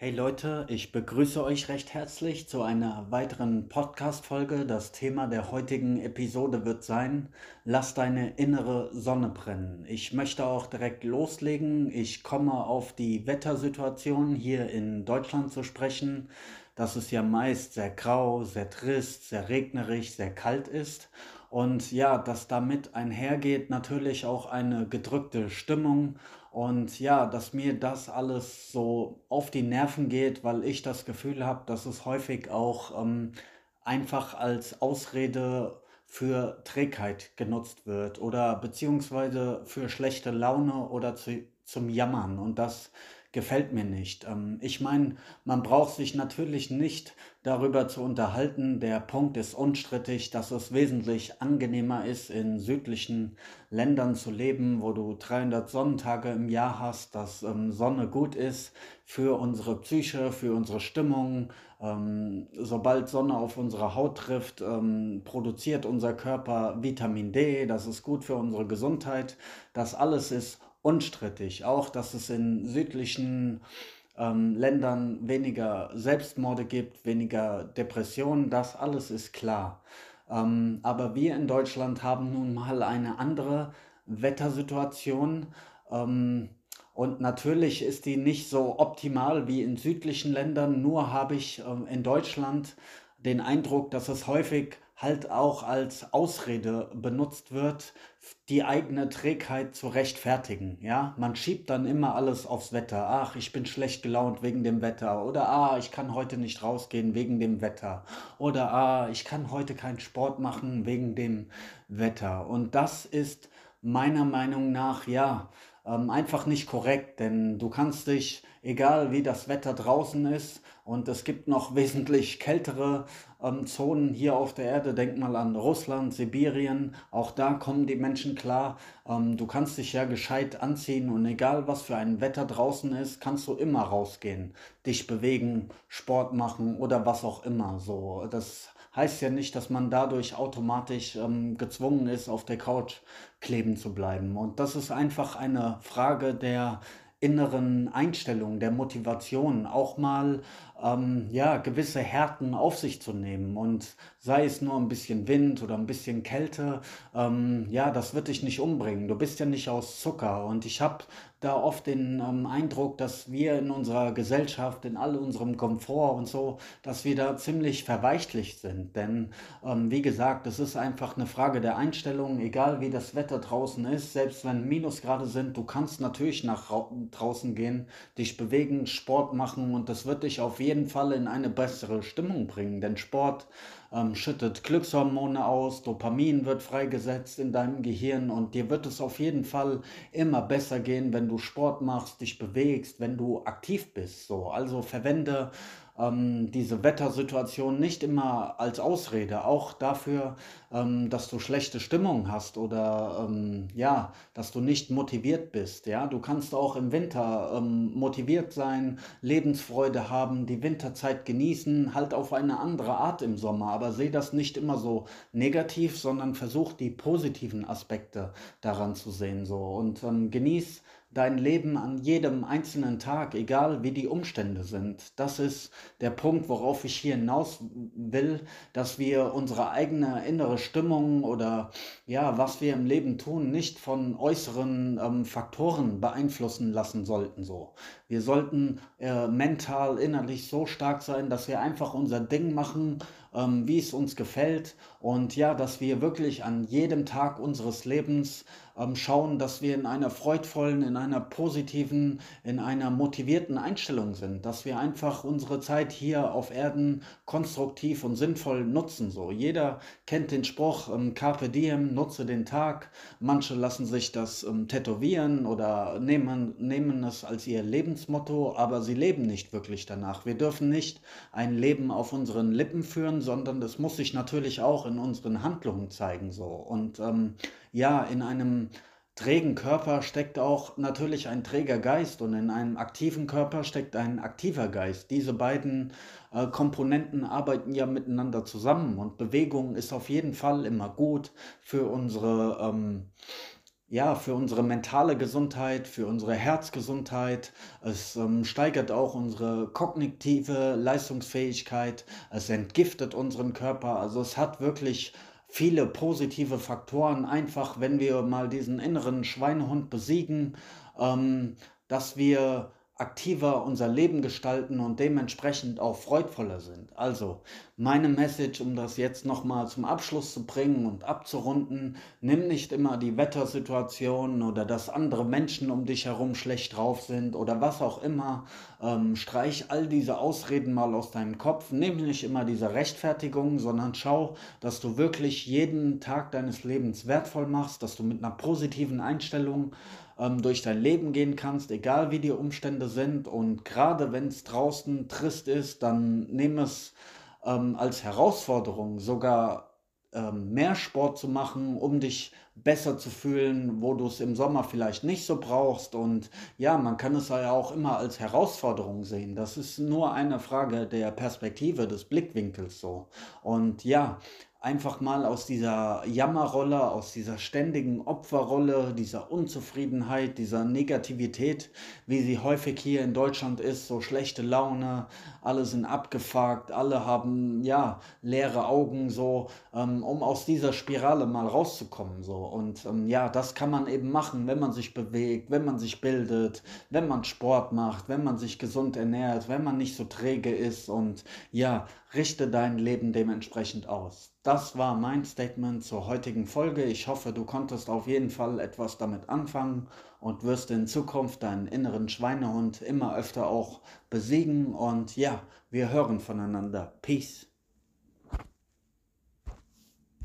Hey Leute, ich begrüße euch recht herzlich zu einer weiteren Podcast-Folge. Das Thema der heutigen Episode wird sein: Lass deine innere Sonne brennen. Ich möchte auch direkt loslegen. Ich komme auf die Wettersituation hier in Deutschland zu sprechen, dass es ja meist sehr grau, sehr trist, sehr regnerisch, sehr kalt ist. Und ja, dass damit einhergeht natürlich auch eine gedrückte Stimmung und ja, dass mir das alles so auf die Nerven geht, weil ich das Gefühl habe, dass es häufig auch ähm, einfach als Ausrede für Trägheit genutzt wird oder beziehungsweise für schlechte Laune oder zu, zum Jammern. Und das gefällt mir nicht. Ähm, ich meine, man braucht sich natürlich nicht darüber zu unterhalten. Der Punkt ist unstrittig, dass es wesentlich angenehmer ist, in südlichen Ländern zu leben, wo du 300 Sonnentage im Jahr hast, dass ähm, Sonne gut ist für unsere Psyche, für unsere Stimmung. Ähm, sobald Sonne auf unsere Haut trifft, ähm, produziert unser Körper Vitamin D, das ist gut für unsere Gesundheit. Das alles ist unstrittig. Auch, dass es in südlichen ähm, Ländern weniger Selbstmorde gibt, weniger Depressionen, das alles ist klar. Ähm, aber wir in Deutschland haben nun mal eine andere Wettersituation. Ähm, und natürlich ist die nicht so optimal wie in südlichen Ländern. Nur habe ich ähm, in Deutschland den Eindruck, dass es häufig halt auch als Ausrede benutzt wird, die eigene Trägheit zu rechtfertigen. Ja, man schiebt dann immer alles aufs Wetter. Ach, ich bin schlecht gelaunt wegen dem Wetter. Oder ah, ich kann heute nicht rausgehen wegen dem Wetter. Oder ah, ich kann heute keinen Sport machen wegen dem Wetter. Und das ist meiner Meinung nach ja ähm, einfach nicht korrekt, denn du kannst dich, egal wie das Wetter draußen ist, und es gibt noch wesentlich kältere ähm, Zonen hier auf der Erde, denk mal an Russland, Sibirien, auch da kommen die Menschen klar. Ähm, du kannst dich ja gescheit anziehen und egal was für ein Wetter draußen ist, kannst du immer rausgehen, dich bewegen, Sport machen oder was auch immer. So, das heißt ja nicht, dass man dadurch automatisch ähm, gezwungen ist, auf der Couch kleben zu bleiben. Und das ist einfach eine Frage der inneren Einstellung, der Motivation, auch mal ähm, ja, gewisse Härten auf sich zu nehmen. Und sei es nur ein bisschen Wind oder ein bisschen Kälte, ähm, ja, das wird dich nicht umbringen. Du bist ja nicht aus Zucker. Und ich habe da oft den ähm, Eindruck, dass wir in unserer Gesellschaft, in all unserem Komfort und so, dass wir da ziemlich verweichlicht sind. Denn ähm, wie gesagt, es ist einfach eine Frage der Einstellung, egal wie das Wetter draußen ist, selbst wenn Minusgrade sind, du kannst natürlich nach draußen gehen, dich bewegen, Sport machen und das wird dich auf jeden jeden Fall in eine bessere Stimmung bringen, denn Sport ähm, schüttet Glückshormone aus, Dopamin wird freigesetzt in deinem Gehirn und dir wird es auf jeden Fall immer besser gehen, wenn du Sport machst, dich bewegst, wenn du aktiv bist. So, also verwende ähm, diese Wettersituation nicht immer als Ausrede, auch dafür, ähm, dass du schlechte Stimmung hast oder ähm, ja, dass du nicht motiviert bist. Ja, du kannst auch im Winter ähm, motiviert sein, Lebensfreude haben, die Winterzeit genießen, halt auf eine andere Art im Sommer. Aber sehe das nicht immer so negativ, sondern versuch die positiven Aspekte daran zu sehen so und ähm, genieß dein Leben an jedem einzelnen Tag, egal wie die Umstände sind. Das ist der Punkt, worauf ich hier hinaus will, dass wir unsere eigene innere Stimmung oder ja, was wir im Leben tun, nicht von äußeren ähm, Faktoren beeinflussen lassen sollten. So, wir sollten äh, mental, innerlich so stark sein, dass wir einfach unser Ding machen, ähm, wie es uns gefällt und ja, dass wir wirklich an jedem Tag unseres Lebens ähm, schauen, dass wir in einer freudvollen, in einer positiven, in einer motivierten Einstellung sind, dass wir einfach unsere Zeit hier auf Erden konstruktiv und sinnvoll nutzen. So, jeder kennt den Spruch ähm, Carpe Diem, nutze den Tag. Manche lassen sich das ähm, tätowieren oder nehmen, nehmen es als ihr Lebensmotto, aber sie leben nicht wirklich danach. Wir dürfen nicht ein Leben auf unseren Lippen führen, sondern das muss sich natürlich auch in unseren Handlungen zeigen. So. Und ähm, ja, in einem trägen Körper steckt auch natürlich ein träger Geist und in einem aktiven Körper steckt ein aktiver Geist. Diese beiden äh, Komponenten arbeiten ja miteinander zusammen und Bewegung ist auf jeden Fall immer gut für unsere ähm, ja, für unsere mentale Gesundheit, für unsere Herzgesundheit. Es ähm, steigert auch unsere kognitive Leistungsfähigkeit. Es entgiftet unseren Körper. Also es hat wirklich viele positive Faktoren. Einfach, wenn wir mal diesen inneren Schweinehund besiegen, ähm, dass wir aktiver unser Leben gestalten und dementsprechend auch freudvoller sind. Also meine Message, um das jetzt nochmal zum Abschluss zu bringen und abzurunden, nimm nicht immer die Wettersituation oder dass andere Menschen um dich herum schlecht drauf sind oder was auch immer. Ähm, streich all diese Ausreden mal aus deinem Kopf. Nimm nicht immer diese Rechtfertigung, sondern schau, dass du wirklich jeden Tag deines Lebens wertvoll machst, dass du mit einer positiven Einstellung ähm, durch dein Leben gehen kannst, egal wie die Umstände sind. Und gerade wenn es draußen trist ist, dann nimm es ähm, als Herausforderung, sogar ähm, mehr Sport zu machen, um dich besser zu fühlen, wo du es im Sommer vielleicht nicht so brauchst. Und ja, man kann es ja auch immer als Herausforderung sehen. Das ist nur eine Frage der Perspektive, des Blickwinkels so. Und ja, einfach mal aus dieser Jammerrolle, aus dieser ständigen Opferrolle, dieser Unzufriedenheit, dieser Negativität, wie sie häufig hier in Deutschland ist, so schlechte Laune, alle sind abgefuckt, alle haben ja leere Augen, so, ähm, um aus dieser Spirale mal rauszukommen, so. Und ähm, ja, das kann man eben machen, wenn man sich bewegt, wenn man sich bildet, wenn man Sport macht, wenn man sich gesund ernährt, wenn man nicht so träge ist und ja, richte dein Leben dementsprechend aus. Das war mein Statement zur heutigen Folge. Ich hoffe, du konntest auf jeden Fall etwas damit anfangen und wirst in Zukunft deinen inneren Schweinehund immer öfter auch besiegen. Und ja, wir hören voneinander. Peace.